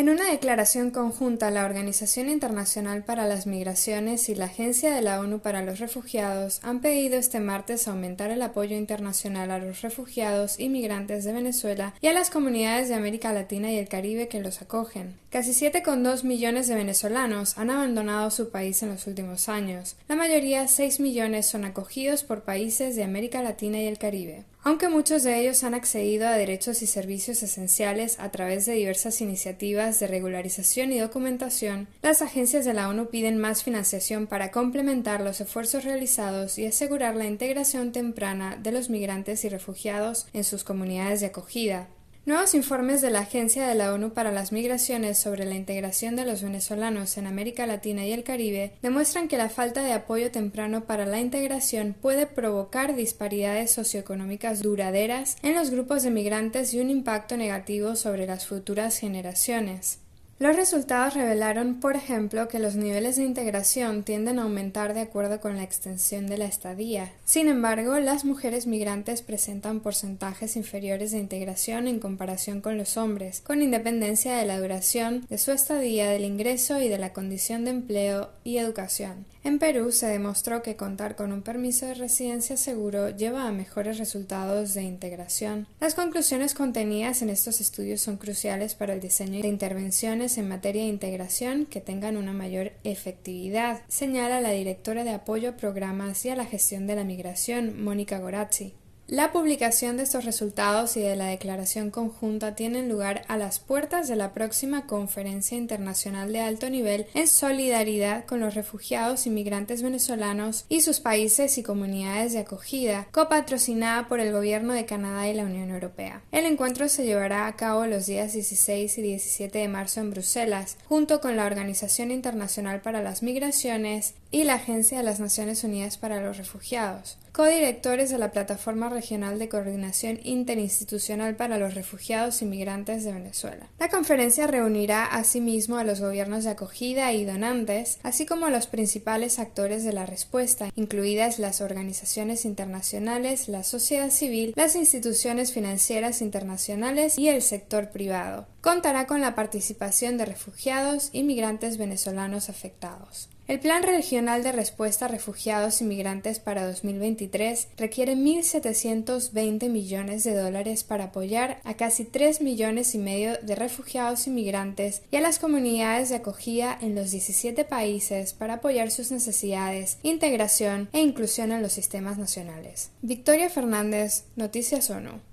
En una declaración conjunta, la Organización Internacional para las Migraciones y la Agencia de la ONU para los Refugiados han pedido este martes aumentar el apoyo internacional a los refugiados y migrantes de Venezuela y a las comunidades de América Latina y el Caribe que los acogen. Casi 7,2 millones de venezolanos han abandonado su país en los últimos años. La mayoría, 6 millones, son acogidos por países de América Latina y el Caribe. Aunque muchos de ellos han accedido a derechos y servicios esenciales a través de diversas iniciativas de regularización y documentación, las agencias de la ONU piden más financiación para complementar los esfuerzos realizados y asegurar la integración temprana de los migrantes y refugiados en sus comunidades de acogida, Nuevos informes de la Agencia de la ONU para las Migraciones sobre la integración de los venezolanos en América Latina y el Caribe demuestran que la falta de apoyo temprano para la integración puede provocar disparidades socioeconómicas duraderas en los grupos de migrantes y un impacto negativo sobre las futuras generaciones. Los resultados revelaron, por ejemplo, que los niveles de integración tienden a aumentar de acuerdo con la extensión de la estadía. Sin embargo, las mujeres migrantes presentan porcentajes inferiores de integración en comparación con los hombres, con independencia de la duración de su estadía, del ingreso y de la condición de empleo y educación. En Perú se demostró que contar con un permiso de residencia seguro lleva a mejores resultados de integración. Las conclusiones contenidas en estos estudios son cruciales para el diseño de intervenciones en materia de integración que tengan una mayor efectividad, señala la directora de apoyo a programas y a la gestión de la migración, Mónica Gorazzi. La publicación de estos resultados y de la declaración conjunta tienen lugar a las puertas de la próxima Conferencia Internacional de Alto Nivel en solidaridad con los refugiados y migrantes venezolanos y sus países y comunidades de acogida, copatrocinada por el Gobierno de Canadá y la Unión Europea. El encuentro se llevará a cabo los días 16 y 17 de marzo en Bruselas, junto con la Organización Internacional para las Migraciones y la Agencia de las Naciones Unidas para los Refugiados, codirectores de la Plataforma Regional de Coordinación Interinstitucional para los Refugiados y Migrantes de Venezuela. La conferencia reunirá asimismo a los gobiernos de acogida y donantes, así como a los principales actores de la respuesta, incluidas las organizaciones internacionales, la sociedad civil, las instituciones financieras internacionales y el sector privado. Contará con la participación de refugiados y migrantes venezolanos afectados. El Plan Regional de Respuesta a Refugiados y Migrantes para 2023 requiere 1.720 millones de dólares para apoyar a casi 3 millones y medio de refugiados y migrantes y a las comunidades de acogida en los 17 países para apoyar sus necesidades, integración e inclusión en los sistemas nacionales. Victoria Fernández, Noticias ONU.